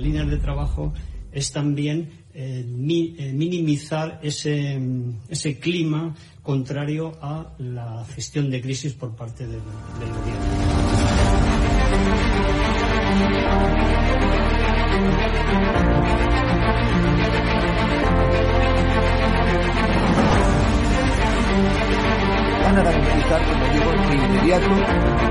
las líneas de trabajo es también eh, eh, minimizar ese, ese, clima contrario a la gestión de crisis por parte del, del gobierno. van a como digo, inmediato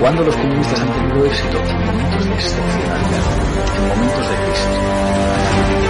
Cuando los comunistas han tenido éxito en momentos de excepcionalidad, en momentos de crisis.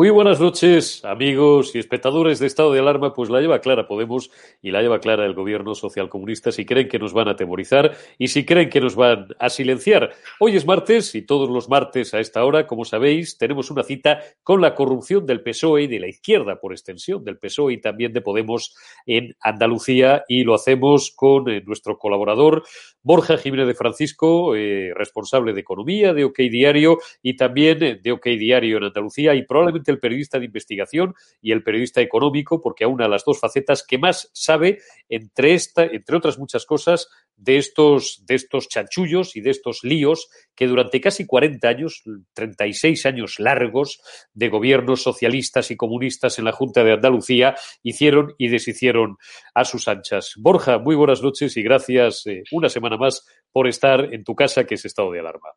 Muy buenas noches, amigos y espectadores de Estado de Alarma. Pues la lleva clara Podemos y la lleva clara el gobierno socialcomunista si creen que nos van a atemorizar y si creen que nos van a silenciar. Hoy es martes y todos los martes a esta hora, como sabéis, tenemos una cita con la corrupción del PSOE y de la izquierda, por extensión, del PSOE y también de Podemos en Andalucía y lo hacemos con eh, nuestro colaborador Borja Jiménez de Francisco, eh, responsable de Economía de OK Diario y también eh, de OK Diario en Andalucía y probablemente el periodista de investigación y el periodista económico, porque aúna las dos facetas que más sabe, entre, entre otras muchas cosas, de estos, de estos chanchullos y de estos líos que durante casi 40 años, 36 años largos de gobiernos socialistas y comunistas en la Junta de Andalucía hicieron y deshicieron a sus anchas. Borja, muy buenas noches y gracias eh, una semana más por estar en tu casa, que es estado de alarma.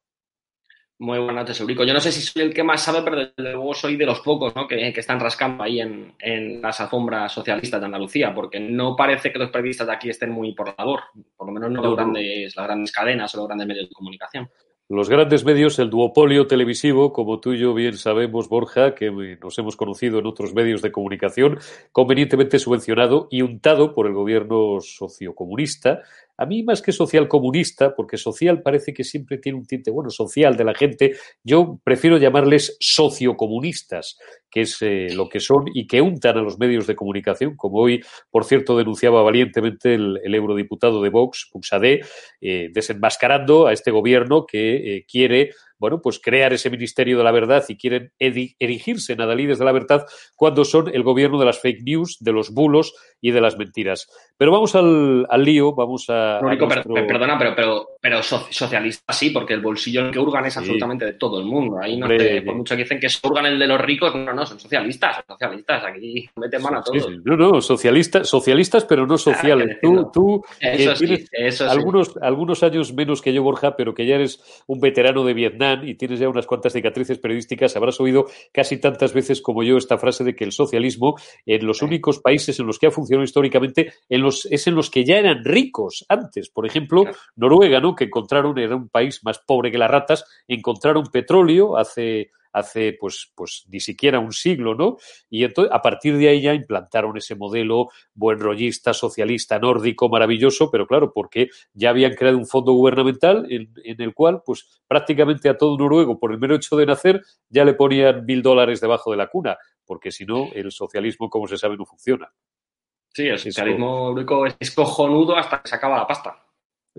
Muy buenas noches, Eurico. Yo no sé si soy el que más sabe, pero desde luego soy de los pocos ¿no? que, que, están rascando ahí en, en, las alfombras socialistas de Andalucía, porque no parece que los periodistas de aquí estén muy por la labor, por lo menos no, no los grandes, las grandes cadenas o los grandes medios de comunicación. Los grandes medios, el duopolio televisivo, como tú y yo bien sabemos, Borja, que nos hemos conocido en otros medios de comunicación, convenientemente subvencionado y untado por el gobierno sociocomunista, a mí más que social comunista, porque social parece que siempre tiene un tinte, bueno, social de la gente, yo prefiero llamarles sociocomunistas, que es eh, lo que son y que untan a los medios de comunicación, como hoy, por cierto, denunciaba valientemente el, eurodiputado de Vox, Puxadé, eh, desenmascarando a este gobierno que eh, quiere bueno, pues crear ese Ministerio de la Verdad y quieren erigirse en adalides de la verdad cuando son el gobierno de las fake news, de los bulos y de las mentiras. Pero vamos al, al lío, vamos a... Único, a nuestro... per, perdona, pero, pero pero socialista sí, porque el bolsillo en el que hurgan es absolutamente de todo el mundo. Ahí no te, por mucho que dicen que hurgan el de los ricos, no, no, son socialistas, son socialistas. Aquí meten mano a todos. no, no, socialistas, socialistas, pero no sociales. tú, tú eh, tienes algunos, algunos años menos que yo, Borja, pero que ya eres un veterano de Vietnam y tienes ya unas cuantas cicatrices periodísticas, habrás oído casi tantas veces como yo esta frase de que el socialismo en los únicos países en los que ha funcionado históricamente en los, es en los que ya eran ricos antes. Por ejemplo, Noruega, ¿no? Que encontraron, era un país más pobre que las ratas, encontraron petróleo hace hace pues, pues ni siquiera un siglo, ¿no? Y entonces, a partir de ahí ya implantaron ese modelo buen rollista, socialista, nórdico, maravilloso, pero claro, porque ya habían creado un fondo gubernamental en, en el cual, pues prácticamente a todo noruego, por el mero hecho de nacer, ya le ponían mil dólares debajo de la cuna, porque si no, el socialismo, como se sabe, no funciona. Sí, el socialismo es cojonudo hasta que se acaba la pasta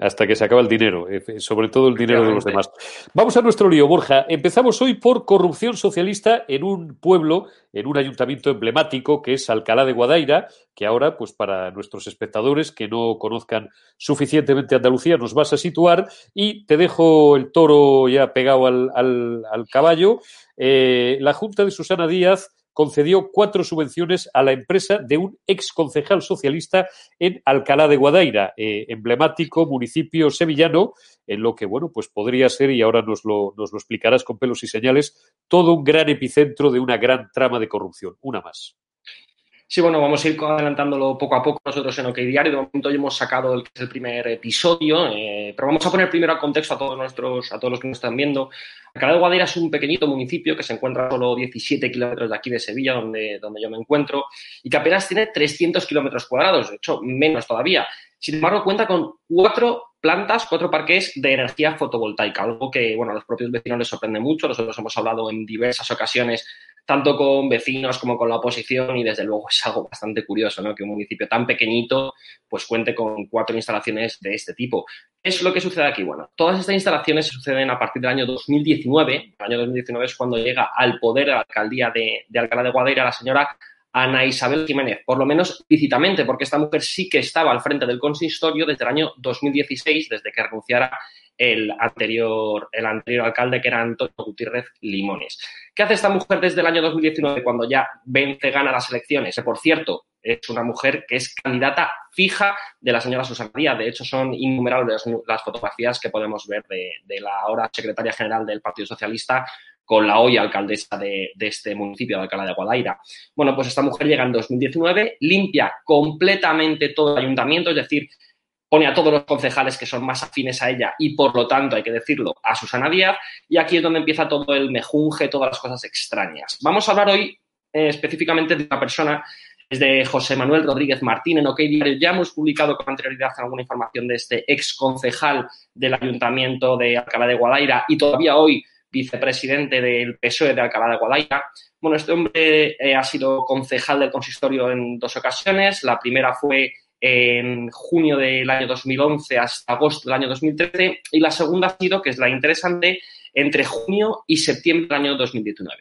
hasta que se acaba el dinero, eh, sobre todo el dinero de los demás. Vamos a nuestro lío, Borja. Empezamos hoy por corrupción socialista en un pueblo, en un ayuntamiento emblemático que es Alcalá de Guadaira, que ahora, pues para nuestros espectadores que no conozcan suficientemente Andalucía, nos vas a situar y te dejo el toro ya pegado al, al, caballo. Eh, la Junta de Susana Díaz concedió cuatro subvenciones a la empresa de un ex concejal socialista en Alcalá de Guadaira, eh, emblemático municipio sevillano, en lo que, bueno, pues podría ser, y ahora nos lo, nos lo explicarás con pelos y señales, todo un gran epicentro de una gran trama de corrupción. Una más. Sí, bueno, vamos a ir adelantándolo poco a poco nosotros en OK Diario. De momento ya hemos sacado el, el primer episodio, eh, pero vamos a poner primero al contexto a todos nuestros, a todos los que nos están viendo. Alcalá de Guadira es un pequeñito municipio que se encuentra a solo 17 kilómetros de aquí de Sevilla, donde, donde yo me encuentro, y que apenas tiene 300 kilómetros cuadrados, de hecho, menos todavía. Sin embargo, cuenta con cuatro plantas, cuatro parques de energía fotovoltaica, algo que, bueno, a los propios vecinos les sorprende mucho. Nosotros hemos hablado en diversas ocasiones tanto con vecinos como con la oposición y desde luego es algo bastante curioso, ¿no? Que un municipio tan pequeñito pues cuente con cuatro instalaciones de este tipo. ¿Qué es lo que sucede aquí? Bueno, todas estas instalaciones suceden a partir del año 2019. El año 2019 es cuando llega al poder la alcaldía de, Alcalá de Guadaira la señora Ana Isabel Jiménez, por lo menos lícitamente, porque esta mujer sí que estaba al frente del consistorio desde el año 2016, desde que renunciara el anterior, el anterior alcalde, que era Antonio Gutiérrez Limones. ¿Qué hace esta mujer desde el año 2019 cuando ya vence, gana las elecciones? Por cierto, es una mujer que es candidata fija de la señora Susana Díaz. De hecho, son innumerables las fotografías que podemos ver de, la ahora secretaria general del Partido Socialista con la hoy alcaldesa de, este municipio de Alcalá de Guadaira. Bueno, pues esta mujer llega en 2019, limpia completamente todo el ayuntamiento, es decir, pone a todos los concejales que son más afines a ella y, por lo tanto, hay que decirlo, a Susana Díaz. Y aquí es donde empieza todo el mejunje, todas las cosas extrañas. Vamos a hablar hoy eh, específicamente de una persona, es de José Manuel Rodríguez Martín. En OK ya hemos publicado con anterioridad alguna información de este ex concejal del Ayuntamiento de Alcalá de Guadaira y todavía hoy vicepresidente del PSOE de Alcalá de Guadaira. Bueno, este hombre eh, ha sido concejal del consistorio en dos ocasiones. La primera fue en junio del año 2011 hasta agosto del año 2013 y la segunda ha sido, que es la interesante, entre junio y septiembre del año 2019.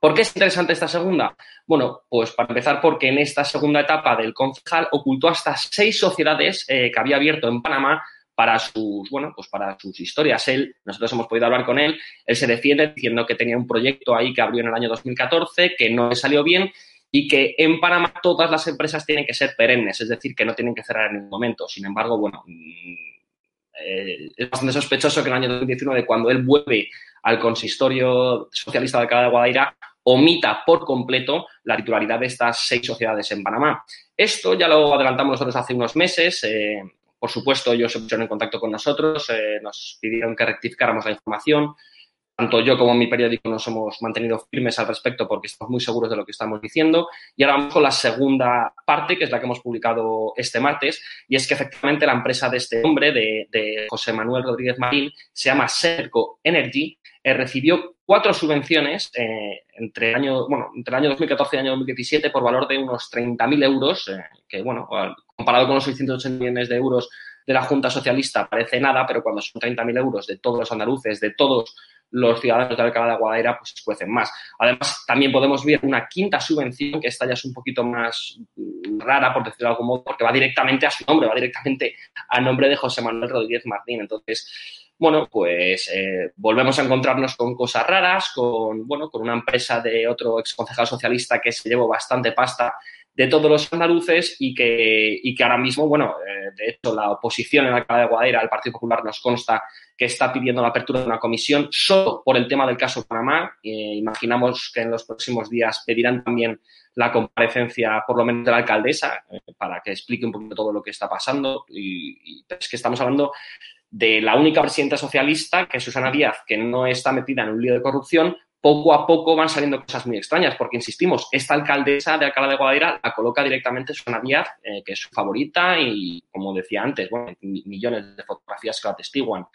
¿Por qué es interesante esta segunda? Bueno, pues para empezar porque en esta segunda etapa del concejal ocultó hasta seis sociedades eh, que había abierto en Panamá para sus, bueno, pues para sus historias. Él, nosotros hemos podido hablar con él, él se defiende diciendo que tenía un proyecto ahí que abrió en el año 2014, que no le salió bien y que en Panamá todas las empresas tienen que ser perennes, es decir, que no tienen que cerrar en ningún momento. Sin embargo, bueno, mm, eh, es bastante sospechoso que en el año 2019, cuando él vuelve al consistorio socialista de Alcalá de Guadaira, omita por completo la titularidad de estas seis sociedades en Panamá. Esto ya lo adelantamos nosotros hace unos meses. Eh, por supuesto, ellos se pusieron en contacto con nosotros, eh, nos pidieron que rectificáramos la información tanto yo como mi periódico nos hemos mantenido firmes al respecto porque estamos muy seguros de lo que estamos diciendo. Y ahora vamos con la segunda parte, que es la que hemos publicado este martes, y es que efectivamente la empresa de este hombre, de, José Manuel Rodríguez Marín, se llama Serco Energy, eh, recibió cuatro subvenciones eh, entre, el año, bueno, entre el año 2014 y el año 2017 por valor de unos 30.000 euros, eh, que bueno, comparado con los 680 millones de euros de la Junta Socialista parece nada, pero cuando son 30.000 euros de todos los andaluces, de todos los ciudadanos de Alcalá de Guadaira pues escuecen más. Además, también podemos ver una quinta subvención, que esta ya es un poquito más rara, por decirlo de algún modo, porque va directamente a su nombre, va directamente a nombre de José Manuel Rodríguez Martín. Entonces, bueno, pues eh, volvemos a encontrarnos con cosas raras, con, bueno, con una empresa de otro exconcejal socialista que se llevó bastante pasta de todos los andaluces y que, y que ahora mismo, bueno, eh, de hecho, la oposición en la Alcalá de Guadaira, el Partido Popular, nos consta que está pidiendo la apertura de una comisión solo por el tema del caso Panamá. Eh, imaginamos que en los próximos días pedirán también la comparecencia, por lo menos de la alcaldesa, eh, para que explique un poquito todo lo que está pasando. Y es que estamos hablando de la única presidenta socialista, que es Susana Díaz, que no está metida en un lío de corrupción, poco a poco van saliendo cosas muy extrañas, porque insistimos, esta alcaldesa de Alcalá de Guadaira la coloca directamente Susana Díaz, eh, que es su favorita y, como decía antes, bueno, millones de fotografías que lo atestiguan.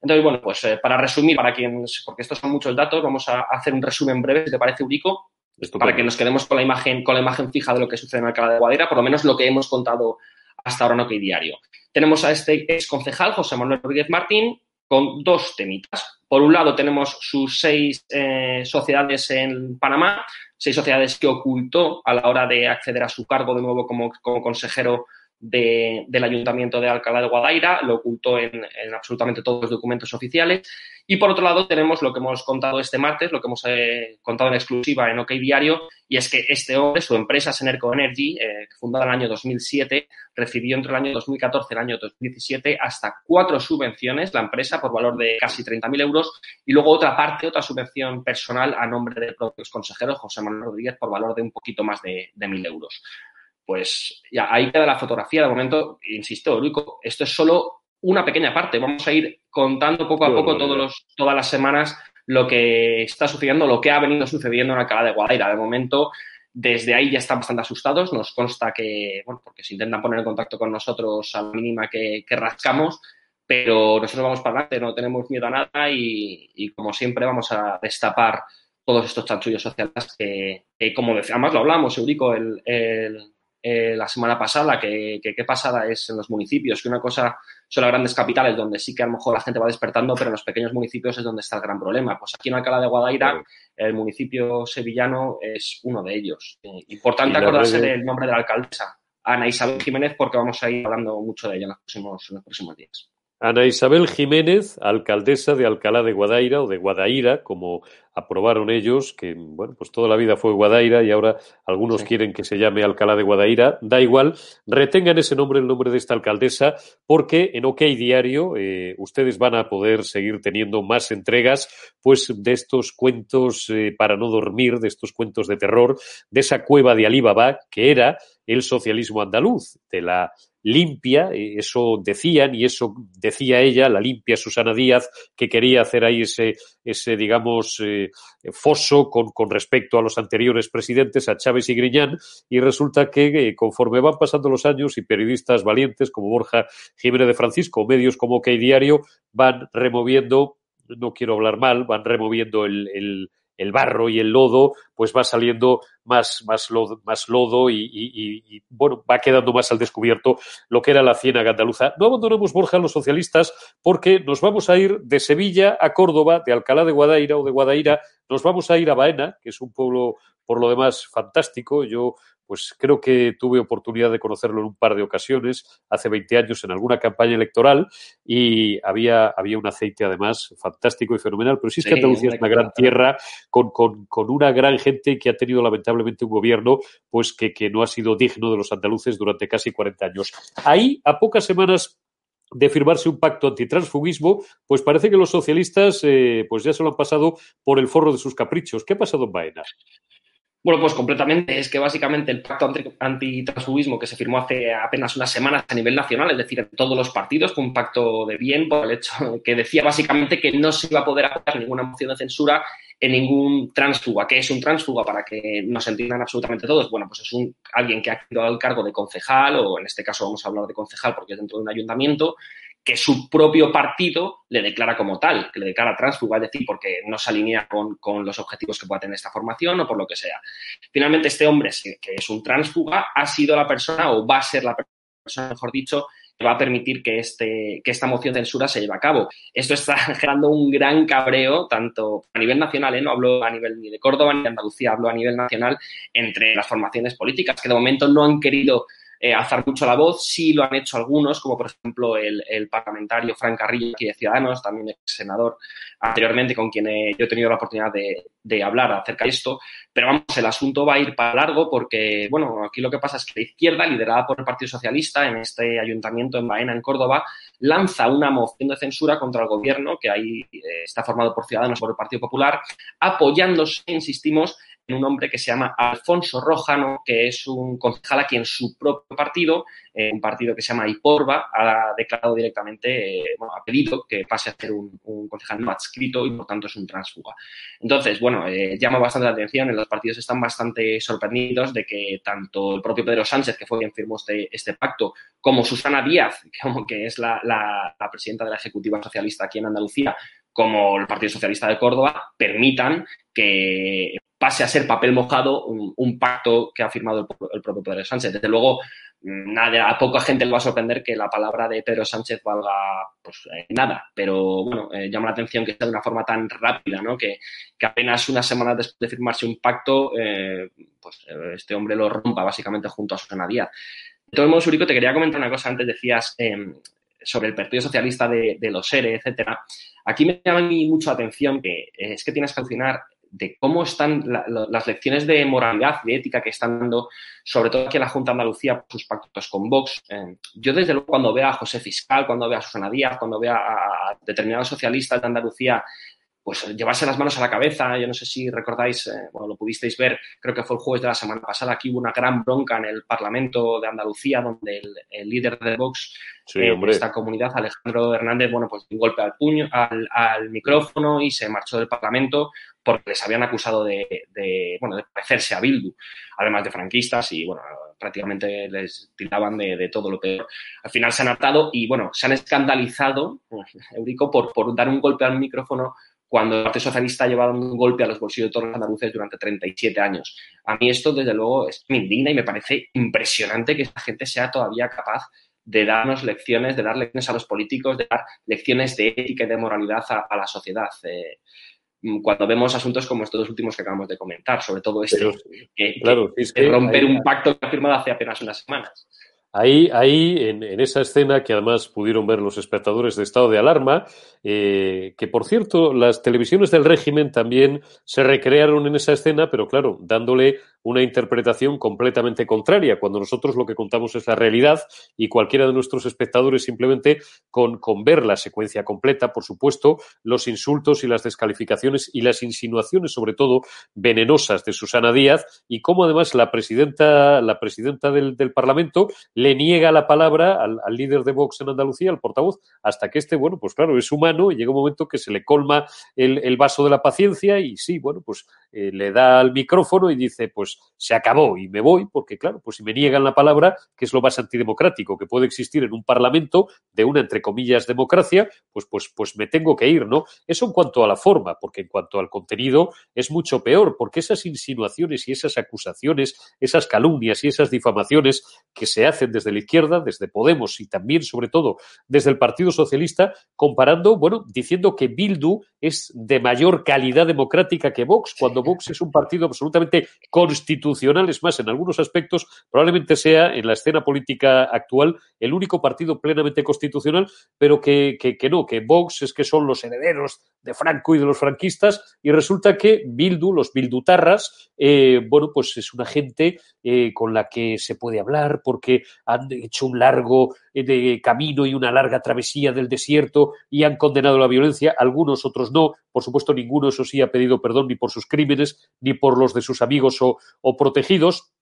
Entonces, bueno, pues eh, para resumir, para quien, porque estos son muchos datos, vamos a hacer un resumen breve, si te parece, Urico, para que nos quedemos con la imagen, con la imagen fija de lo que sucede en Alcalá de Guadaira, por lo menos lo que hemos contado hasta ahora en OK Diario. Tenemos a este ex concejal, José Manuel Rodríguez Martín, con dos temitas. Por un lado, tenemos sus seis eh, sociedades en Panamá, seis sociedades que ocultó a la hora de acceder a su cargo de nuevo como, como consejero del Ayuntamiento de Alcalá de Guadaira, lo ocultó en, absolutamente todos los documentos oficiales. Y por otro lado tenemos lo que hemos contado este martes, lo que hemos eh, contado en exclusiva en OK Diario, y es que este hombre, su empresa Senerco Energy, eh, fundada en el año 2007, recibió entre el año 2014 y el año 2017 hasta cuatro subvenciones, la empresa, por valor de casi 30.000 euros, y luego otra parte, otra subvención personal a nombre del propio consejero José Manuel Rodríguez por valor de un poquito más de, de 1.000 euros pues ya ahí queda la fotografía. De momento, insisto, Luico, esto es solo una pequeña parte. Vamos a ir contando poco a poco todos los, todas las semanas lo que está sucediendo, lo que ha venido sucediendo en Alcalá de Guadaira. De momento, desde ahí ya están bastante asustados. Nos consta que, bueno, porque se intentan poner en contacto con nosotros a la mínima que, rascamos, pero nosotros vamos para adelante, no tenemos miedo a nada y, como siempre vamos a destapar todos estos chanchullos sociales que, como decía, además lo hablamos, Eurico, el, eh, la semana pasada, que, qué pasada es en los municipios, que una cosa son las grandes capitales donde sí que a lo mejor la gente va despertando, pero en los pequeños municipios es donde está el gran problema. Pues aquí en Alcalá de Guadaira, el municipio sevillano es uno de ellos. Importante acordarse del nombre de la alcaldesa, Ana Isabel Jiménez, porque vamos a ir hablando mucho de ella en los próximos, en los próximos días. Ana Isabel Jiménez, alcaldesa de Alcalá de Guadaira o de Guadaira, como aprobaron ellos, que bueno, pues toda la vida fue Guadaira y ahora algunos quieren que se llame Alcalá de Guadaira, da igual, retengan ese nombre, el nombre de esta alcaldesa, porque en OK Diario eh, ustedes van a poder seguir teniendo más entregas, pues de estos cuentos eh, para no dormir, de estos cuentos de terror, de esa cueva de Alibaba que era el socialismo andaluz, de la limpia, eh, eso decían y eso decía ella, la limpia Susana Díaz, que quería hacer ahí ese, ese digamos, eh, foso con, con, respecto a los anteriores presidentes, a Chávez y Griñán, y resulta que eh, conforme van pasando los años y periodistas valientes como Borja Jiménez de Francisco, medios como OK Diario, van removiendo, no quiero hablar mal, van removiendo el, el el barro y el lodo, pues va saliendo más, más lodo, y, bueno, va quedando más al descubierto lo que era la ciénaga andaluza. No abandonamos Borja a los socialistas porque nos vamos a ir de Sevilla a Córdoba, de Alcalá de Guadaira o de Guadaira, nos vamos a ir a Baena, que es un pueblo por lo demás fantástico. Yo pues creo que tuve oportunidad de conocerlo en un par de ocasiones, hace 20 años en alguna campaña electoral y había, había un aceite además fantástico y fenomenal. Pero sí es que Andalucía es una gran tierra con, con, con, una gran gente que ha tenido lamentablemente un gobierno pues que, que no ha sido digno de los andaluces durante casi 40 años. Ahí, a pocas semanas de firmarse un pacto antitransfugismo, pues parece que los socialistas eh, pues ya se lo han pasado por el forro de sus caprichos. ¿Qué ha pasado en Baena? Bueno, pues completamente. Es que básicamente el pacto antitransfugismo que se firmó hace apenas unas semanas a nivel nacional, es decir, en todos los partidos, fue un pacto de bien por el hecho que decía básicamente que no se iba a poder apoyar ninguna moción de censura en ningún transfuga. ¿Qué es un transfuga? Para que nos entiendan absolutamente todos. Bueno, pues es un, alguien que ha quedado al cargo de concejal, o en este caso vamos a hablar de concejal porque es dentro de un ayuntamiento, que su propio partido le declara como tal, que le declara tránsfuga, es decir, porque no se alinea con, los objetivos que pueda tener esta formación o por lo que sea. Finalmente, este hombre, que es un tránsfuga, ha sido la persona o va a ser la persona, mejor dicho, que va a permitir que, este, que esta moción de censura se lleve a cabo. Esto está generando un gran cabreo, tanto a nivel nacional, ¿eh? no hablo a nivel ni de Córdoba ni de Andalucía, hablo a nivel nacional, entre las formaciones políticas, que de momento no han querido eh, alzar mucho la voz. Sí lo han hecho algunos, como por ejemplo el, parlamentario Frank Carrillo, aquí de Ciudadanos, también ex senador anteriormente, con quien yo he tenido la oportunidad de, hablar acerca de esto. Pero vamos, el asunto va a ir para largo porque, bueno, aquí lo que pasa es que la izquierda, liderada por el Partido Socialista en este ayuntamiento en Baena, en Córdoba, lanza una moción de censura contra el gobierno, que ahí eh, está formado por Ciudadanos por el Partido Popular, apoyándose, insistimos, un hombre que se llama Alfonso Rojano, que es un concejal aquí en su propio partido, eh, un partido que se llama Iporba, ha declarado directamente, eh, ha pedido que pase a ser un, concejal no adscrito y por tanto es un transfuga. Entonces, bueno, eh, llama bastante la atención, en los partidos están bastante sorprendidos de que tanto el propio Pedro Sánchez, que fue quien firmó este, este pacto, como Susana Díaz, que es la presidenta de la Ejecutiva Socialista aquí en Andalucía, como el Partido Socialista de Córdoba, permitan que pase a ser papel mojado un, pacto que ha firmado el, propio Pedro Sánchez. Desde luego, nada, a poca gente le va a sorprender que la palabra de Pedro Sánchez valga pues, eh, nada, pero bueno, eh, llama la atención que sea de una forma tan rápida, ¿no? que, apenas unas semanas después de firmarse un pacto, eh, pues este hombre lo rompa básicamente junto a Susana Díaz. De todos modos, Urico, te quería comentar una cosa. Antes decías em, sobre el Partido Socialista de, los SERE, etcétera. Aquí me llama mucho la atención que es que tienes que alucinar de cómo están las lecciones de moralidad, de ética que están dando, sobre todo aquí en la Junta de Andalucía, sus pactos con Vox. Eh, yo, desde luego, cuando veo a José Fiscal, cuando veo a Susana Díaz, cuando veo a determinados socialistas de Andalucía pues llevarse las manos a la cabeza. Yo no sé si recordáis, eh, bueno, lo pudisteis ver, creo que fue el jueves de la semana pasada, aquí hubo una gran bronca en el Parlamento de Andalucía, donde el, líder de Vox eh, de esta comunidad, Alejandro Hernández, bueno, pues un golpe al puño, al, micrófono y se marchó del Parlamento porque les habían acusado de, bueno, de parecerse a Bildu, además de franquistas y, bueno, prácticamente les tiraban de, todo lo peor. Al final se han hartado y, bueno, se han escandalizado, Eurico, por, por dar un golpe al micrófono cuando el Partido Socialista ha llevado un golpe a los bolsillos de todos los andaluces durante 37 años. A mí esto, desde luego, es, me indigna y me parece impresionante que esta gente sea todavía capaz de darnos lecciones, de dar lecciones a los políticos, de dar lecciones de ética y de moralidad a, la sociedad. Eh, cuando vemos asuntos como estos dos últimos que acabamos de comentar, sobre todo este, que, claro, es que romper un pacto que ha firmado hace apenas unas semanas. Ahí, ahí en, en, esa escena que además pudieron ver los espectadores de estado de alarma, eh, que por cierto, las televisiones del régimen también se recrearon en esa escena, pero claro, dándole una interpretación completamente contraria, cuando nosotros lo que contamos es la realidad y cualquiera de nuestros espectadores simplemente con, con ver la secuencia completa, por supuesto, los insultos y las descalificaciones y las insinuaciones, sobre todo venenosas de Susana Díaz, y cómo además la presidenta, la presidenta del, del Parlamento le niega la palabra al, líder de Vox en Andalucía, al portavoz, hasta que este, bueno, pues claro, es humano y llega un momento que se le colma el, el vaso de la paciencia y sí, bueno, pues eh, le da al micrófono y dice, pues se acabó y me voy, porque claro, pues si me niegan la palabra, que es lo más antidemocrático que puede existir en un parlamento de una, entre comillas, democracia, pues, pues, pues me tengo que ir, ¿no? Eso en cuanto a la forma, porque en cuanto al contenido es mucho peor, porque esas insinuaciones y esas acusaciones, esas calumnias y esas difamaciones que se hacen desde la izquierda, desde Podemos y también, sobre todo, desde el Partido Socialista, comparando, bueno, diciendo que Bildu es de mayor calidad democrática que Vox, cuando Vox es un partido absolutamente constitucional, es más, en algunos aspectos probablemente sea en la escena política actual el único partido plenamente constitucional, pero que, que, no, que Vox es que son los herederos de Franco y de los franquistas, y resulta que Bildu, los Bildutarras, eh, bueno, pues es una gente eh, con la que se puede hablar porque han hecho un largo eh, de camino y una larga travesía del desierto y han condenado la violencia, algunos, otros no, por supuesto ninguno, eso sí, ha pedido perdón ni por sus crímenes ni por los de sus amigos o, o protegidos,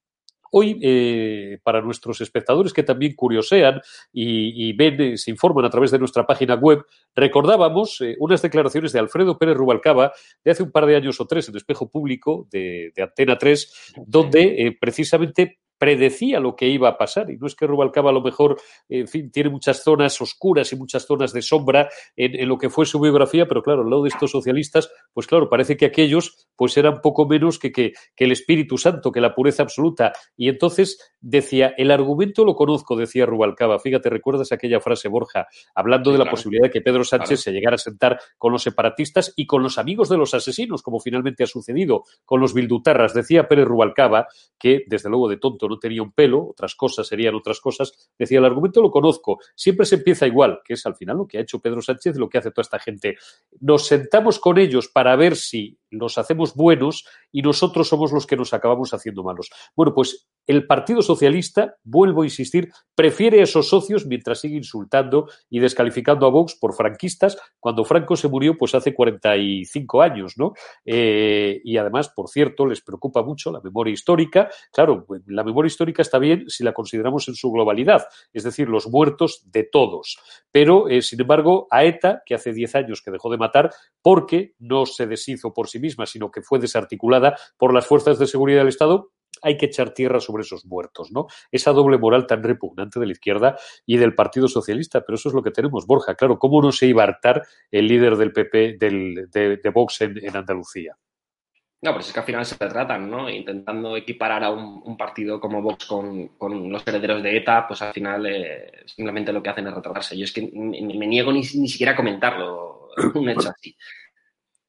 Hoy, eh, para nuestros espectadores que también curiosean y, y ven, eh, se informan a través de nuestra página web, recordábamos eh, unas declaraciones de Alfredo Pérez Rubalcaba de hace un par de años o tres en Espejo Público de, de Antena 3, donde eh, precisamente predecía lo que iba a pasar. Y no es que Rubalcaba a lo mejor, en fin, tiene muchas zonas oscuras y muchas zonas de sombra en, lo que fue su biografía, pero claro, al lado de estos socialistas, pues claro, parece que aquellos pues eran poco menos que, que, que el Espíritu Santo, que la pureza absoluta. Y entonces decía, el argumento lo conozco, decía Rubalcaba. Fíjate, recuerdas aquella frase, Borja, hablando de la posibilidad de que Pedro Sánchez se llegara a sentar con los separatistas y con los amigos de los asesinos, como finalmente ha sucedido con los bildutarras. Decía Pérez Rubalcaba, que desde luego de tonto no tenía un pelo, otras cosas serían otras cosas, decía, el argumento lo conozco, siempre se empieza igual, que es al final lo que ha hecho Pedro Sánchez, lo que hace toda esta gente. Nos sentamos con ellos para ver si los hacemos buenos y nosotros somos los que nos acabamos haciendo malos. Bueno, pues el Partido Socialista, vuelvo a insistir, prefiere a esos socios mientras sigue insultando y descalificando a Vox por franquistas, cuando Franco se murió pues hace 45 años, ¿no? Eh, y además, por cierto, les preocupa mucho la memoria histórica. Claro, la memoria histórica está bien si la consideramos en su globalidad, es decir, los muertos de todos. Pero, eh, sin embargo, a ETA, que hace 10 años que dejó de matar, porque no se deshizo por sí misma, sino que fue desarticulada por las fuerzas de seguridad del Estado, hay que echar tierra sobre esos muertos, ¿no? Esa doble moral tan repugnante de la izquierda y del Partido Socialista, pero eso es lo que tenemos, Borja. Claro, ¿cómo no se iba a hartar el líder del PP, del, de, Vox en, Andalucía? No, pero es que al final se tratan, ¿no? Intentando equiparar a un, partido como Vox con, los herederos de ETA, pues al final eh, simplemente lo que hacen es retratarse. Yo es que me, niego ni, ni siquiera a comentarlo, un hecho así.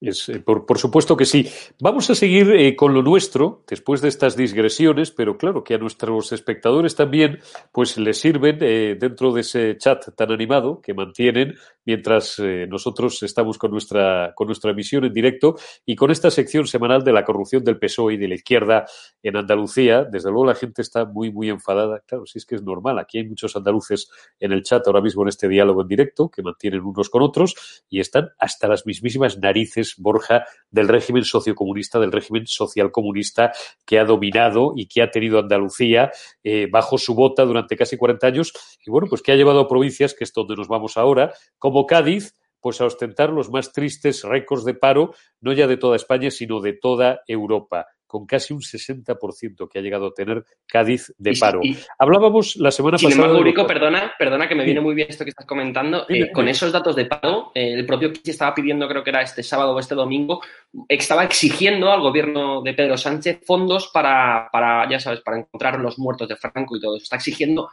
Eh, por, supuesto que sí. Vamos a seguir eh, con lo nuestro después de estas digresiones, pero claro que a nuestros espectadores también pues les sirven eh, dentro de ese chat tan animado que mantienen mientras nosotros estamos con nuestra, con nuestra emisión en directo y con esta sección semanal de la corrupción del PSOE y de la izquierda en Andalucía. Desde luego la gente está muy, muy enfadada. Claro, sí es que es normal. Aquí hay muchos andaluces en el chat ahora mismo en este diálogo en directo que mantienen unos con otros y están hasta las mismísimas narices Borja, del régimen sociocomunista, del régimen socialcomunista que ha dominado y que ha tenido Andalucía eh, bajo su bota durante casi 40 años y bueno, pues que ha llevado a provincias, que es donde nos vamos ahora, como Cádiz, pues a ostentar los más tristes récords de paro, no ya de toda España, sino de toda Europa con casi un 60% que ha llegado a tener Cádiz de paro. Hablábamos la semana pasada. Sin embargo, perdona, perdona que me viene muy bien esto que estás comentando. Eh, con esos datos de paro, eh, el propio Kichi estaba pidiendo, creo que era este sábado o este domingo, estaba exigiendo al gobierno de Pedro Sánchez fondos para, para, ya sabes, para encontrar los muertos de Franco y todo eso. Está exigiendo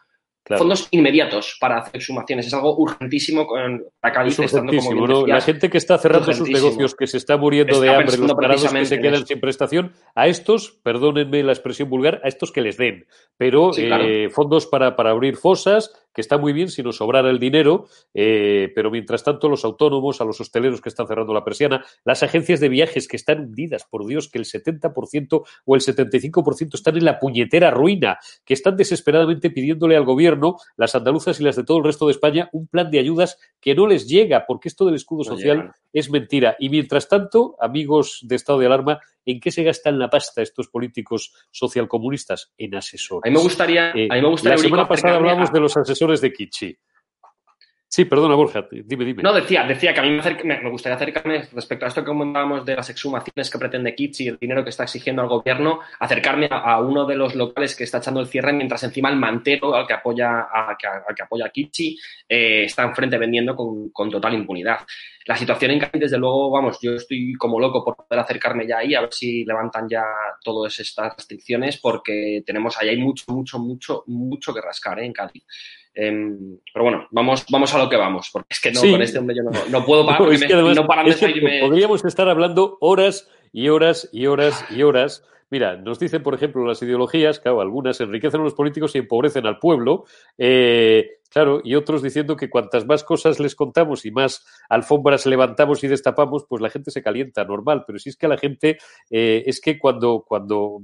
fondos inmediatos para hacer sumaciones. Es algo urgentísimo para Cádiz. Estando como La gente que está cerrando sus negocios, que se está muriendo de hambre, los parados que se quedan sin prestación, a estos, perdónenme la expresión vulgar, a estos que les den. Pero eh, fondos para, para abrir fosas, que está muy bien si nos sobrara el dinero, eh, pero mientras tanto los autónomos, a los hosteleros que están cerrando la persiana, las agencias de viajes que están hundidas, por Dios, que el 70% o el 75% están en la puñetera ruina, que están desesperadamente pidiéndole al gobierno, las andaluzas y las de todo el resto de España, un plan de ayudas que no les llega, porque esto del escudo social es mentira. Y mientras tanto, amigos de estado de alarma, ¿En qué se gastan la pasta estos políticos socialcomunistas? En asesores. A mí me gustaría. a mí me gustaría la semana pasada hablamos de los asesores de Kichi. Sí, perdona, Borja, dime, dime. No, decía, decía que a mí me, gustaría acercarme respecto a esto que comentábamos de las exhumaciones que pretende Kitsch y el dinero que está exigiendo al gobierno, acercarme a, uno de los locales que está echando el cierre mientras encima el mantero al que apoya a, al que apoya a Kitchi eh, está enfrente vendiendo con, con, total impunidad. La situación en Cádiz, desde luego, vamos, yo estoy como loco por poder acercarme ya ahí, a ver si levantan ya todas estas restricciones, porque tenemos ahí hay mucho, mucho, mucho, mucho que rascar ¿eh? en Cádiz. Em, pero bueno, vamos, vamos a lo que vamos, porque es que no, con este hombre yo no, puedo parar, no, Podríamos estar hablando horas y horas y horas y horas. Mira, nos dicen, por ejemplo, las ideologías, claro, algunas enriquecen a los políticos y empobrecen al pueblo. Eh, Claro, y otros diciendo que cuantas más cosas les contamos y más alfombras levantamos y destapamos, pues la gente se calienta, normal. Pero si es que la gente, eh, es que cuando, cuando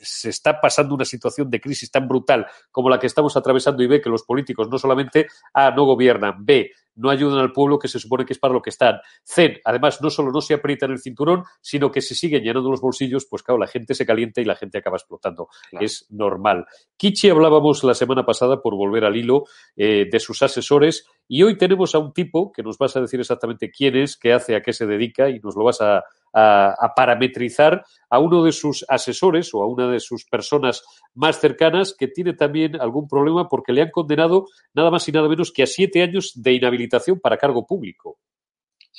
se está pasando una situación de crisis tan brutal como la que estamos atravesando y ve que los políticos no solamente A, no gobiernan, B, no ayudan al pueblo que se supone que es para lo que están, C, además no solo no se aprietan el cinturón, sino que se siguen llenando los bolsillos, pues claro, la gente se calienta y la gente acaba explotando. Es normal. Kichi hablábamos la semana pasada, por volver al hilo, eh, de sus asesores Y hoy tenemos a un tipo que nos vas a decir exactamente quién es, qué hace, a qué se dedica y nos lo vas a, a, parametrizar a uno de sus asesores o a una de sus personas más cercanas que tiene también algún problema porque le han condenado nada más y nada menos que a siete años de inhabilitación para cargo público.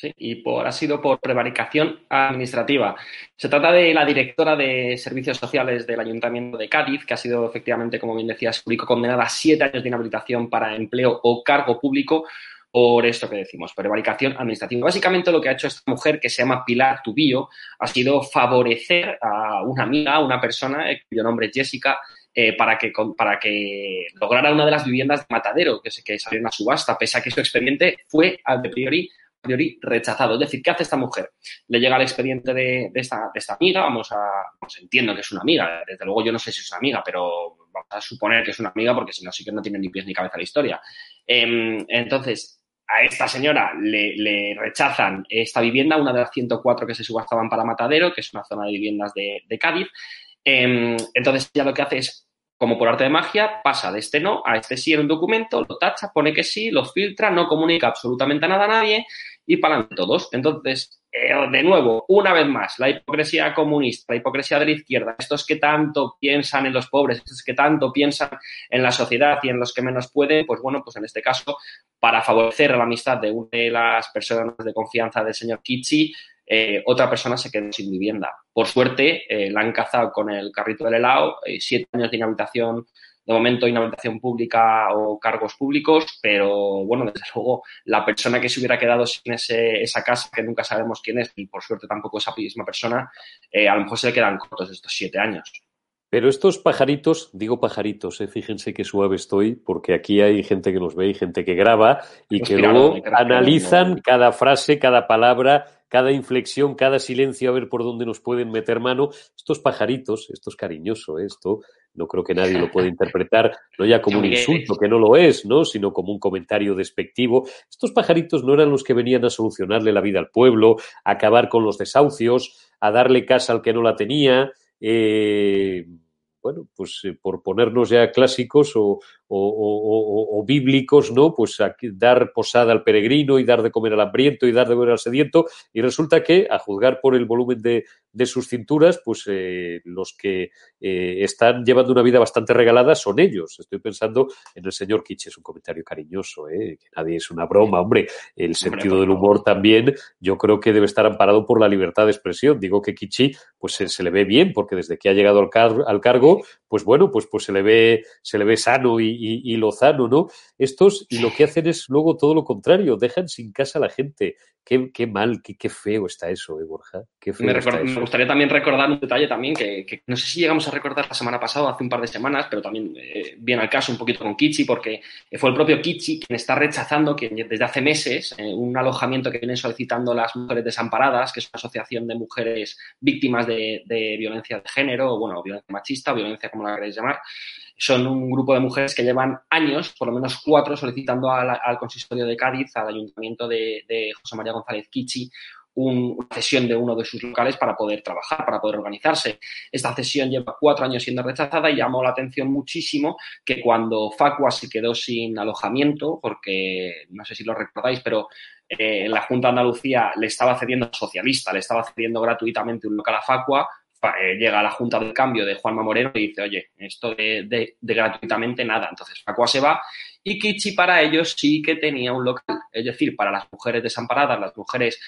Sí, y por, ha sido por prevaricación administrativa. Se trata de la directora de Servicios Sociales del Ayuntamiento de Cádiz, que ha sido efectivamente, como bien decías, público condenada a siete años de inhabilitación para empleo o cargo público por esto que decimos, prevaricación administrativa. Básicamente lo que ha hecho esta mujer, que se llama Pilar Tubío, ha sido favorecer a una amiga, a una persona eh, cuyo nombre es Jessica, eh, para, que, para que lograra una de las viviendas de Matadero, que, que salió en subasta, pese a que su expediente fue de priori, priori rechazado. Es decir, ¿qué hace esta mujer? Le llega el expediente de, esta, esta, amiga, vamos a, pues entiendo que es una amiga, desde luego yo no sé si es una amiga, pero vamos a suponer que es una amiga porque si no, sí que no tiene ni pies ni cabeza la historia. Em, entonces, a esta señora le, rechazan esta vivienda, una de las 104 que se subastaban para Matadero, que es una zona de viviendas de, Cádiz. Em, entonces ya lo que hace es, como por arte de magia, pasa de este no a este sí en un documento, lo tacha, pone que sí, lo filtra, no comunica absolutamente nada a nadie y para todos. Entonces, eh, de nuevo, una vez más, la hipocresía comunista, la hipocresía de la izquierda, estos que tanto piensan en los pobres, estos que tanto piensan en la sociedad y en los que menos pueden, pues bueno, pues en este caso, para favorecer la amistad de una de las personas de confianza del señor Kichi, eh, otra persona se quedó sin vivienda. Por suerte, eh, la han cazado con el carrito del helado, siete años de inhabitación de momento inhabilitación pública o cargos públicos, pero bueno, desde luego la persona que se hubiera quedado sin ese, esa casa, que nunca sabemos quién es, y por suerte tampoco esa misma persona, eh, a lo mejor se le quedan cortos estos siete años. Pero estos pajaritos, digo pajaritos, eh, fíjense qué suave estoy, porque aquí hay gente que nos ve y gente que graba y que luego analizan cada frase, cada palabra, cada inflexión, cada silencio, a ver por dónde nos pueden meter mano. Estos pajaritos, esto es cariñoso, ¿eh? esto no creo que nadie lo pueda interpretar, no ya como un insulto, que no lo es, ¿no? Sino como un comentario despectivo. Estos pajaritos no eran los que venían a solucionarle la vida al pueblo, a acabar con los desahucios, a darle casa al que no la tenía. Eh, bueno, pues eh, por ponernos ya clásicos o, o, bíblicos, ¿no? Pues dar posada al peregrino y dar de comer al hambriento y dar de beber al sediento. Y resulta que, a juzgar por el volumen de, de sus cinturas, pues eh, los que eh, están llevando una vida bastante regalada son ellos. Estoy pensando en el señor Kitsch, es un comentario cariñoso, ¿eh? que nadie es una broma, hombre. El sentido del humor también, yo creo que debe estar amparado por la libertad de expresión. Digo que Kichi, pues se, le ve bien, porque desde que ha llegado al, al cargo, pues bueno, pues, pues se le ve, se le ve sano y, y, Lozano, ¿no? Estos, y lo que hacen es luego todo lo contrario, dejan sin casa a la gente. Qué, qué mal, qué, qué, feo está eso, ¿eh, Borja? Qué feo me, gustaría también recordar un detalle también que, no sé si llegamos a recordar la semana pasada, hace un par de semanas, pero también eh, viene al caso un poquito con Kichi, porque fue el propio Kichi quien está rechazando que desde hace meses eh, un alojamiento que vienen solicitando las mujeres desamparadas, que es una asociación de mujeres víctimas de, de violencia de género, o bueno, violencia machista, violencia como la queréis llamar, son un grupo de mujeres que llevan años, por lo menos cuatro, solicitando al, consistorio de Cádiz, al ayuntamiento de, José María González Kichi, una cesión de uno de sus locales para poder trabajar, para poder organizarse. Esta cesión lleva cuatro años siendo rechazada y llamó la atención muchísimo que cuando Facua se quedó sin alojamiento, porque no sé si lo recordáis, pero eh, la Junta de Andalucía le estaba cediendo, socialista, le estaba cediendo gratuitamente un local a Facua, llega a la Junta del Cambio de Juanma Moreno y dice, oye, esto de, gratuitamente nada. Entonces Facua se va y Kichi para ellos sí que tenía un local. Es decir, para las mujeres desamparadas, las mujeres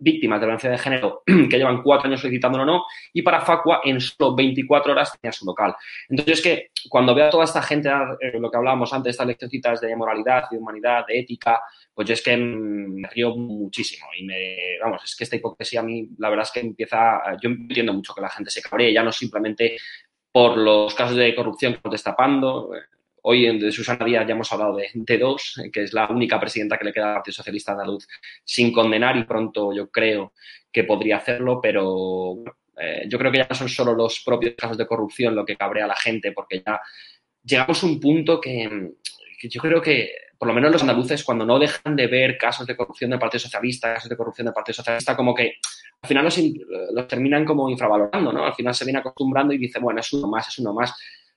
víctimas de violencia de género que llevan cuatro años solicitándolo o no, y para Facua en solo 24 horas tenía su local. Entonces es que cuando veo a toda esta gente, eh, lo que hablábamos antes, estas leccioncitas de moralidad, de humanidad, de ética, pues yo es que me río muchísimo y me, vamos, es que esta hipocresía a mí, la verdad es que empieza, yo entiendo mucho que la gente se cabree, ya no simplemente por los casos de corrupción que destapando, Hoy en Susana Díaz ya hemos hablado de, dos, que es la única presidenta que le queda al Partido Socialista Andaluz sin condenar y pronto yo creo que podría hacerlo, pero eh, yo creo que ya no son solo los propios casos de corrupción lo que cabrea a la gente, porque ya llegamos a un punto que, yo creo que por lo menos los andaluces, cuando no dejan de ver casos de corrupción del Partido Socialista, casos de corrupción del Partido Socialista, como que al final los, terminan como infravalorando, ¿no? Al final se viene acostumbrando y dice, bueno, es uno más, es uno más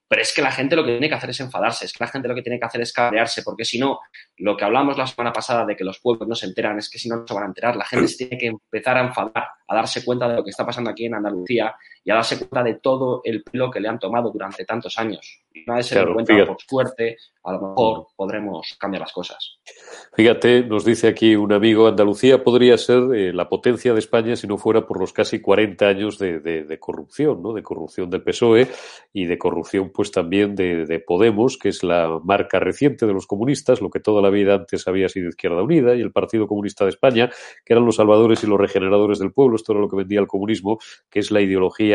Pero es que la gente lo que tiene que hacer es enfadarse, es que la gente lo que tiene que hacer es cabrearse, porque si no, lo que hablamos la semana pasada de que los pueblos no se enteran, es que si no, no se van a enterar. La gente se tiene que empezar a enfadar, a darse cuenta de lo que está pasando aquí en Andalucía y a darse cuenta de todo el pelo que le han tomado durante tantos años. Y una vez se claro, cuenta, por suerte, a lo mejor podremos cambiar las cosas. Fíjate, nos dice aquí un amigo, Andalucía podría ser eh, la potencia de España si no fuera por los casi 40 años de, de, de, corrupción, ¿no? De corrupción del PSOE y de corrupción, pues también de, de, Podemos, que es la marca reciente de los comunistas, lo que toda la vida antes había sido Izquierda Unida y el Partido Comunista de España, que eran los salvadores y los regeneradores del pueblo, esto era lo que vendía el comunismo, que es la ideología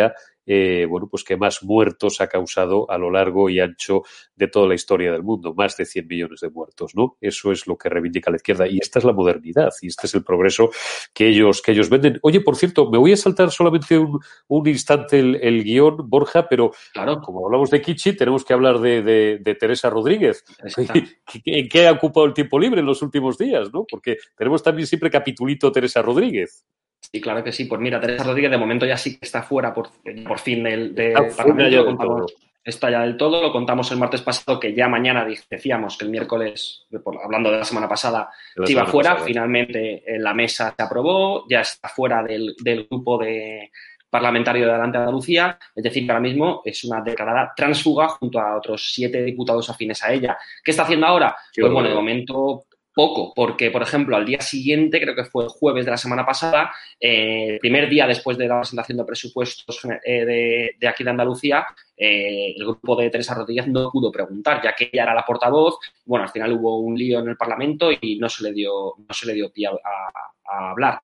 eh, bueno, pues que más muertos ha causado a lo largo y ancho de toda la historia del mundo, más de 100 millones de muertos, ¿no? Eso es lo que reivindica la izquierda y esta es la modernidad y este es el progreso que ellos, que ellos venden. Oye, por cierto, me voy a saltar solamente un, un instante el, el, guion, Borja, pero claro. como hablamos de Kichi, tenemos que hablar de, de, de Teresa Rodríguez. ¿En qué ha ocupado el tiempo libre en los últimos días, no? Porque tenemos también siempre capitulito Teresa Rodríguez. Sí, claro que sí. Pues mira, Teresa Rodríguez de momento ya sí que está fuera por, por fin del, del Parlamento. Del todo. Está ya del todo. Lo contamos el martes pasado, que ya mañana decíamos que el miércoles, hablando de la semana pasada, se iba fuera. Pasada. Finalmente en la mesa se aprobó, ya está fuera del, del grupo de parlamentario de Adelante Andalucía, es decir, que ahora mismo es una declarada transfuga junto a otros siete diputados afines a ella. ¿Qué está haciendo ahora? Qué pues bueno, de momento poco, porque, por ejemplo, al día siguiente, creo que fue el jueves de la semana pasada, eh, el primer día después de la presentación de presupuestos eh, de, aquí de Andalucía, eh, el grupo de Teresa Rodríguez no pudo preguntar, ya que ella era la portavoz. Bueno, al final hubo un lío en el Parlamento y no se le dio, no se le dio pie a hablar.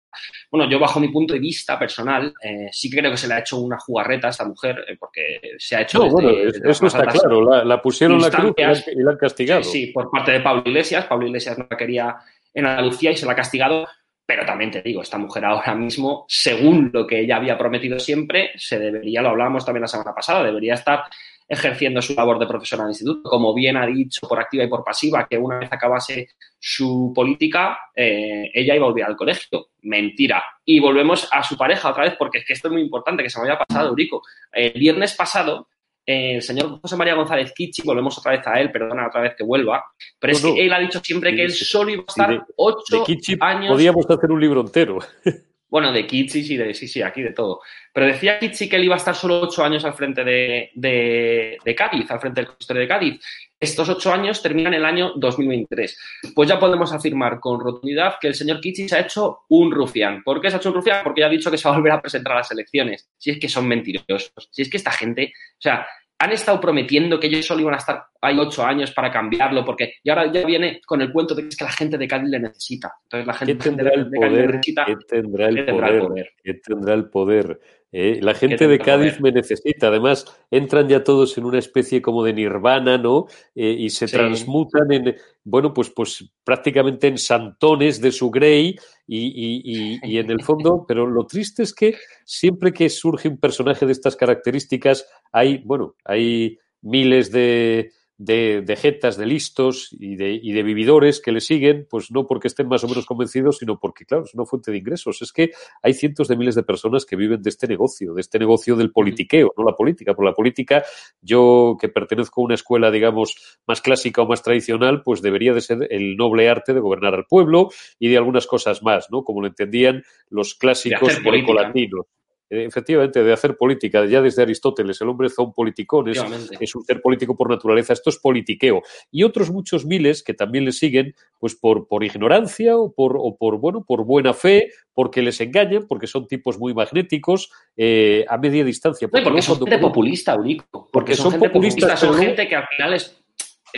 Bueno, yo bajo mi punto de vista personal, eh, sí que creo que se le ha hecho una jugarreta a esta mujer, eh, porque se ha hecho... No, desde, bueno, desde eso está claro, la, la pusieron la cruz y la han castigado. Sí, sí, por parte de Pablo Iglesias. Pablo Iglesias no la quería en Andalucía y se la ha castigado, pero también te digo, esta mujer ahora mismo, según lo que ella había prometido siempre, se debería, lo hablábamos también la semana pasada, debería estar ejerciendo su labor de profesor en el instituto. Como bien ha dicho por activa y por pasiva, que una vez acabase su política, eh, ella iba a volver al colegio. Mentira. Y volvemos a su pareja otra vez, porque es que esto es muy importante, que se me había pasado, Eurico. El viernes pasado, el señor José María González Kichi, volvemos otra vez a él, perdona otra vez que vuelva, pero no, es que no. él ha dicho siempre que él solo iba a estar de, ocho de años. Podíamos hacer un libro entero. Bueno, de Kitsi sí, de, sí, sí, aquí de todo. Pero decía Kitsi que él iba a estar solo ocho años al frente de, de, de Cádiz, al frente del consistorio de Cádiz. Estos ocho años terminan el año 2023. Pues ya podemos afirmar con rotundidad que el señor Kitsi se ha hecho un rufián. ¿Por qué se ha hecho un rufián? Porque ya ha dicho que se va a volver a presentar a las elecciones. Si es que son mentirosos. Si es que esta gente, o sea, han estado prometiendo que ellos solo iban a estar ahí ocho años para cambiarlo, porque y ahora ya viene con el cuento de que es que la gente de Cádiz le necesita. Entonces la gente, tendrá de, el poder, de Cádiz necesita, ¿Quién tendrá el, poder? el poder? ¿Quién tendrá el poder? Eh, la gente de Cádiz me necesita. Además, entran ya todos en una especie como de nirvana, ¿no? Eh, y se sí. transmutan en, bueno, pues, pues prácticamente en santones de su Grey y, y, y, y, en el fondo, pero lo triste es que siempre que surge un personaje de estas características, hay, bueno, hay miles de, de, de jetas, de listos y de, y de vividores que le siguen, pues no porque estén más o menos convencidos, sino porque, claro, es una fuente de ingresos. Es que hay cientos de miles de personas que viven de este negocio, de este negocio del politiqueo, no la política. Por la política, yo que pertenezco a una escuela, digamos, más clásica o más tradicional, pues debería de ser el noble arte de gobernar al pueblo y de algunas cosas más, ¿no? Como lo entendían los clásicos grecolatinos efectivamente, de hacer política, ya desde Aristóteles, el hombre es un politicón, es, es, un ser político por naturaleza, esto es politiqueo. Y otros muchos miles que también le siguen, pues por, por ignorancia o por, o por, bueno, por buena fe, porque les engañan, porque son tipos muy magnéticos, eh, a media distancia. Porque, no, porque son gente populista, Eurico. Porque, porque, son, son gente populistas, son gente que al final es,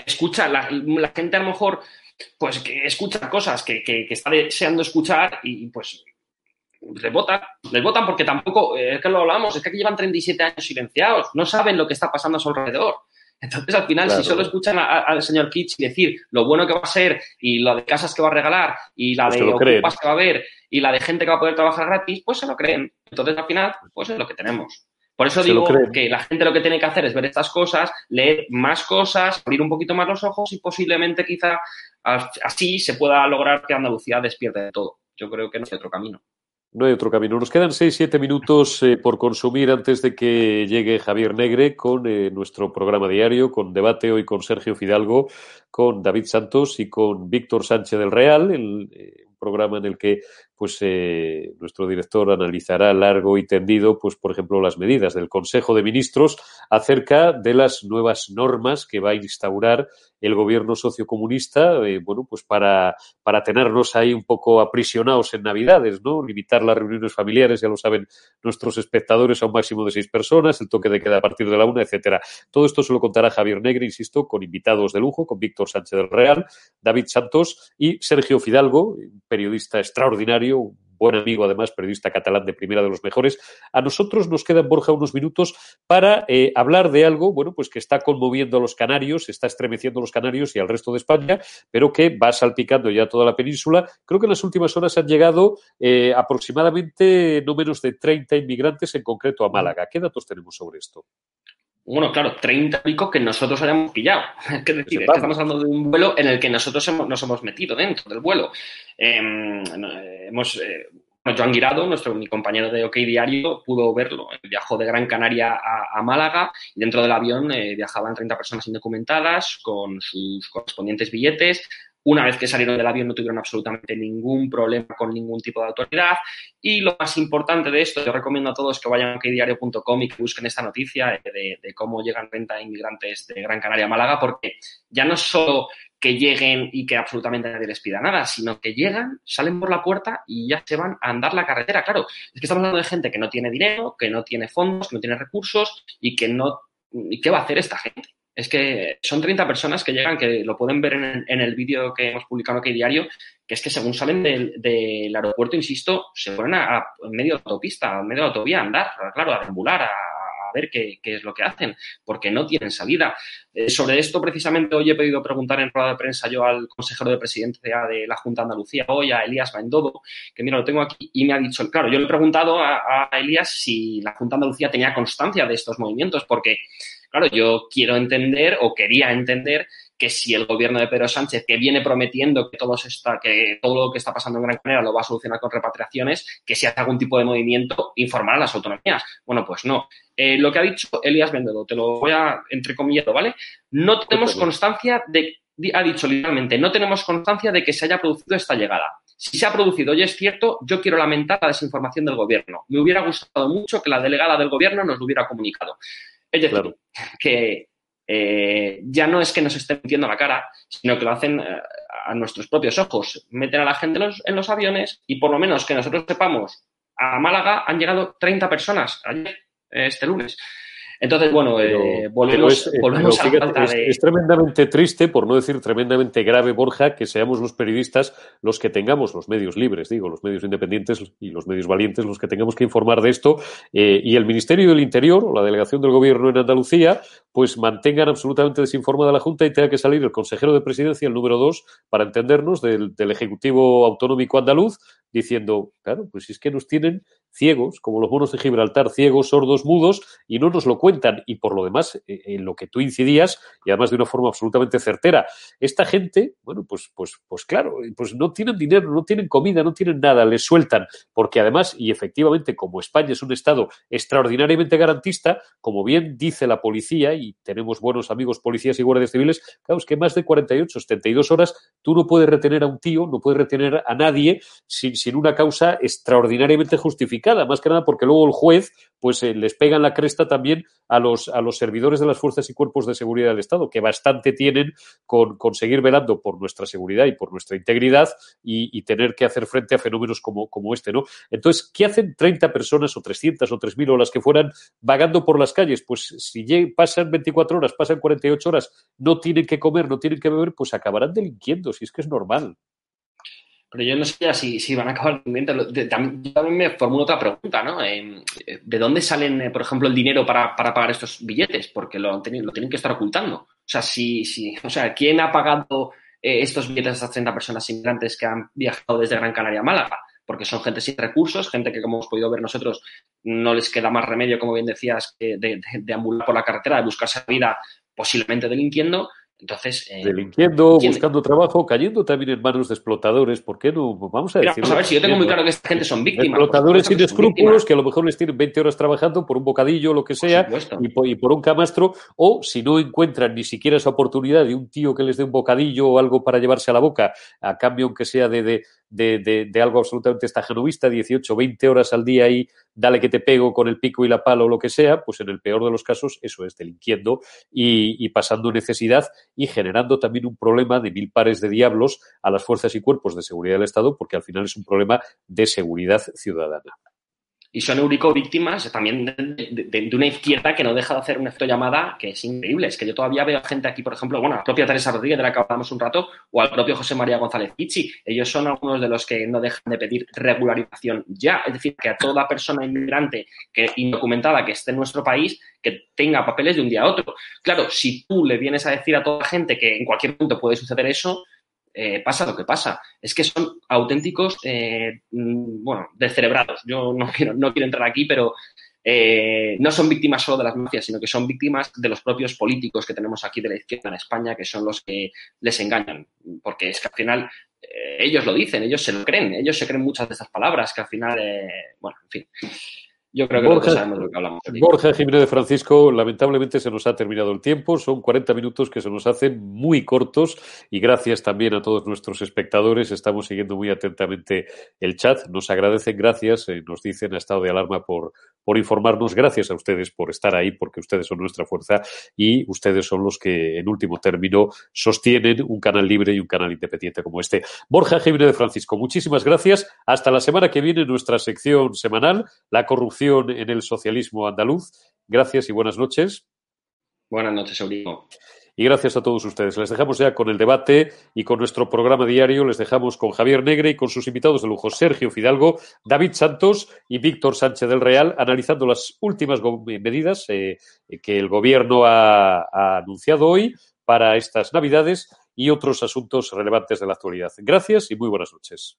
escucha, la, la, gente a lo mejor, pues que escucha cosas que, que, que está deseando escuchar y pues les votan, les votan porque tampoco, eh, es que lo hablamos, es que aquí llevan 37 años silenciados, no saben lo que está pasando a su alrededor. Entonces, al final, claro. si solo escuchan al señor Kitsch decir lo bueno que va a ser y lo de casas que va a regalar y la pues de ocupas que va a haber y la de gente que va a poder trabajar gratis, pues se lo creen. Entonces, al final, pues es lo que tenemos. Por eso se digo que la gente lo que tiene que hacer es ver estas cosas, leer más cosas, abrir un poquito más los ojos y posiblemente quizá así se pueda lograr que Andalucía despierte de todo. Yo creo que no hay otro camino. No hay otro camino. Nos quedan seis, siete minutos eh, por consumir antes de que llegue Javier Negre con eh, nuestro programa diario, con debate hoy con Sergio Fidalgo, con David Santos y con Víctor Sánchez del Real, el, eh, programa en el que pues eh, nuestro director analizará largo y tendido, pues por ejemplo, las medidas del Consejo de Ministros acerca de las nuevas normas que va a instaurar el gobierno sociocomunista, eh, bueno, pues para, para tenernos ahí un poco aprisionados en Navidades, ¿no? Limitar las reuniones familiares, ya lo saben nuestros espectadores, a un máximo de seis personas, el toque de queda a partir de la una, etcétera. Todo esto se lo contará Javier Negre, insisto, con invitados de lujo, con Víctor Sánchez del Real, David Santos y Sergio Fidalgo, periodista extraordinario un buen amigo, además, periodista catalán de primera de los mejores. A nosotros nos quedan, Borja, unos minutos para eh, hablar de algo, bueno, pues que está conmoviendo a los canarios, está estremeciendo a los canarios y al resto de España, pero que va salpicando ya toda la península. Creo que en las últimas horas han llegado eh, aproximadamente no menos de 30 inmigrantes, en concreto a Málaga. ¿Qué datos tenemos sobre esto? Bueno, claro, 30 pico que nosotros hayamos pillado. Es decir, es que estamos hablando de un vuelo en el que nosotros hemos, nos hemos metido dentro del vuelo. Em, eh, hemos, eh, Joan Guirado, nuestro, mi compañero de OK Diario, pudo verlo. Viajó de Gran Canaria a, a Málaga y dentro del avión eh, viajaban 30 personas indocumentadas con sus correspondientes billetes. Una vez que salieron del avión no tuvieron absolutamente ningún problema con ningún tipo de autoridad. Y lo más importante de esto, yo recomiendo a todos que vayan a okdiario.com y que busquen esta noticia de, de, cómo llegan 30 inmigrantes de Gran Canaria a Málaga, porque ya no solo que lleguen y que absolutamente nadie les pida nada, sino que llegan, salen por la puerta y ya se van a andar la carretera. Claro, es que estamos hablando de gente que no tiene dinero, que no tiene fondos, que no tiene recursos y que no... ¿Y qué va a hacer esta gente? Es que son 30 personas que llegan, que lo pueden ver en, el vídeo que hemos publicado aquí diario, que es que según salen del, aeropuerto, insisto, se ponen a, en medio de autopista, en medio de autovía a andar, claro, a deambular, a, ver qué, qué, es lo que hacen, porque no tienen salida. Eh, sobre esto, precisamente, hoy he pedido preguntar en rueda de prensa yo al consejero de presidencia de la Junta de Andalucía, hoy a Elías Bendodo, que mira, lo tengo aquí, y me ha dicho, claro, yo le he preguntado a, a Elías si la Junta de Andalucía tenía constancia de estos movimientos, porque Claro, yo quiero entender o quería entender que si el gobierno de Pedro Sánchez, que viene prometiendo que todo, está, que todo lo que está pasando en Gran Canaria lo va a solucionar con repatriaciones, que si hace algún tipo de movimiento, informar a las autonomías. Bueno, pues no. Eh, lo que ha dicho Elías Bendodo, te lo voy a entrecomillado, ¿vale? No tenemos constancia de, ha dicho literalmente, no tenemos constancia de que se haya producido esta llegada. Si se ha producido y es cierto, yo quiero lamentar la desinformación del gobierno. Me hubiera gustado mucho que la delegada del gobierno nos lo hubiera comunicado. Es decir, claro. que eh, ya no es que nos estén metiendo la cara, sino que lo hacen eh, a nuestros propios ojos. Meten a la gente en los, en los, aviones y por lo menos que nosotros sepamos, a Málaga han llegado 30 personas ayer, este lunes. Entonces, bueno, pero, eh, volvemos, es, volvemos fíjate, a la de... es, tremendamente triste, por no decir tremendamente grave, Borja, que seamos los periodistas los que tengamos, los medios libres, digo, los medios independientes y los medios valientes, los que tengamos que informar de esto, eh, y el Ministerio del Interior o la delegación del Gobierno en Andalucía, pues mantengan absolutamente desinformada la Junta y tenga que salir el consejero de presidencia, el número dos, para entendernos, del, del Ejecutivo Autonómico Andaluz, diciendo, claro, pues si es que nos tienen ciegos, como los monos de Gibraltar, ciegos, sordos, mudos, y no nos lo cuentan. Y por lo demás, eh, en lo que tú incidías, y además de una forma absolutamente certera, esta gente, bueno, pues, pues, pues claro, pues no tienen dinero, no tienen comida, no tienen nada, les sueltan, porque además, y efectivamente, como España es un Estado extraordinariamente garantista, como bien dice la policía, y tenemos buenos amigos policías y guardias civiles, claro, es que más de 48, 72 horas, tú no puedes retener a un tío, no puedes retener a nadie sin, sin una causa extraordinariamente justificada más que nada porque luego el juez pues eh, les pega en la cresta también a los, a los servidores de las fuerzas y cuerpos de seguridad del Estado, que bastante tienen con, con seguir velando por nuestra seguridad y por nuestra integridad y, tener que hacer frente a fenómenos como, como este, ¿no? Entonces, ¿qué hacen 30 personas o 300 o 3.000 o las que fueran vagando por las calles? Pues si pasan 24 horas, pasan 48 horas, no tienen que comer, no tienen que beber, pues acabarán delinquiendo, si es que es normal. Pero yo no sé si, si van a acabar yo también me formulo otra pregunta, ¿no? Eh, ¿De dónde salen, eh, por ejemplo, el dinero para, pagar estos billetes? Porque lo, lo, tienen que estar ocultando. O sea, si, ¿quién ha pagado eh, estos billetes a estas 30 personas inmigrantes que han viajado desde Gran Canaria a Málaga? Porque son gente sin recursos, gente que, como hemos podido ver nosotros, no les queda más remedio, como bien decías, de, de, de ambular por la carretera, de buscarse la vida posiblemente delinquiendo Entonces, eh, delinquiendo, buscando trabajo, cayendo también en manos de explotadores. ¿Por qué no? Vamos a decir. Vamos a ver, si yo tengo muy claro que esta gente son víctimas. Explotadores sin escrúpulos que a lo mejor les tienen 20 horas trabajando por un bocadillo o lo que sea y por, y por, un camastro. O si no encuentran ni siquiera esa oportunidad de un tío que les dé un bocadillo o algo para llevarse a la boca, a cambio aunque sea de, de, de, de algo absolutamente estajanovista, 18, 20 horas al día y dale que te pego con el pico y la pala o lo que sea, pues en el peor de los casos eso es delinquiendo y, y pasando necesidad y generando también un problema de mil pares de diablos a las fuerzas y cuerpos de seguridad del Estado, porque al final es un problema de seguridad ciudadana y son Eurico víctimas también de, una izquierda que no deja de hacer una llamada que es increíble. Es que yo todavía veo gente aquí, por ejemplo, bueno, la propia Teresa Rodríguez, de la que hablamos un rato, o al propio José María González Pichi. Ellos son algunos de los que no dejan de pedir regularización ya. Es decir, que a toda persona inmigrante que, indocumentada que esté en nuestro país, que tenga papeles de un día a otro. Claro, si tú le vienes a decir a toda gente que en cualquier momento puede suceder eso, eh, pasa lo que pasa. Es que son auténticos, eh, mm, bueno, descerebrados. Yo no quiero, no quiero entrar aquí, pero eh, no son víctimas solo de las mafias, sino que son víctimas de los propios políticos que tenemos aquí de la izquierda en España, que son los que les engañan. Porque es que al final ellos lo dicen, ellos se lo creen, ellos se creen muchas de estas palabras, que al final, bueno, en fin. Yo creo que Borja, sabemos lo que hablamos. Borja Jiménez de Francisco, lamentablemente se nos ha terminado el tiempo. Son 40 minutos que se nos hacen muy cortos y gracias también a todos nuestros espectadores. Estamos siguiendo muy atentamente el chat. Nos agradecen, gracias. Eh, nos dicen a estado de alarma por, por informarnos. Gracias a ustedes por estar ahí, porque ustedes son nuestra fuerza y ustedes son los que, en último término, sostienen un canal libre y un canal independiente como este. Borja Jiménez de Francisco, muchísimas gracias. Hasta la semana que viene, nuestra sección semanal, la corrupción en el socialismo andaluz. Gracias y buenas noches. Buenas noches, Eurico. Y gracias a todos ustedes. Les dejamos ya con el debate y con nuestro programa diario. Les dejamos con Javier Negre y con sus invitados de lujo, Sergio Fidalgo, David Santos y Víctor Sánchez del Real, analizando las últimas medidas eh, que el Gobierno ha anunciado hoy para estas Navidades y otros asuntos relevantes de la actualidad. Gracias y muy buenas noches.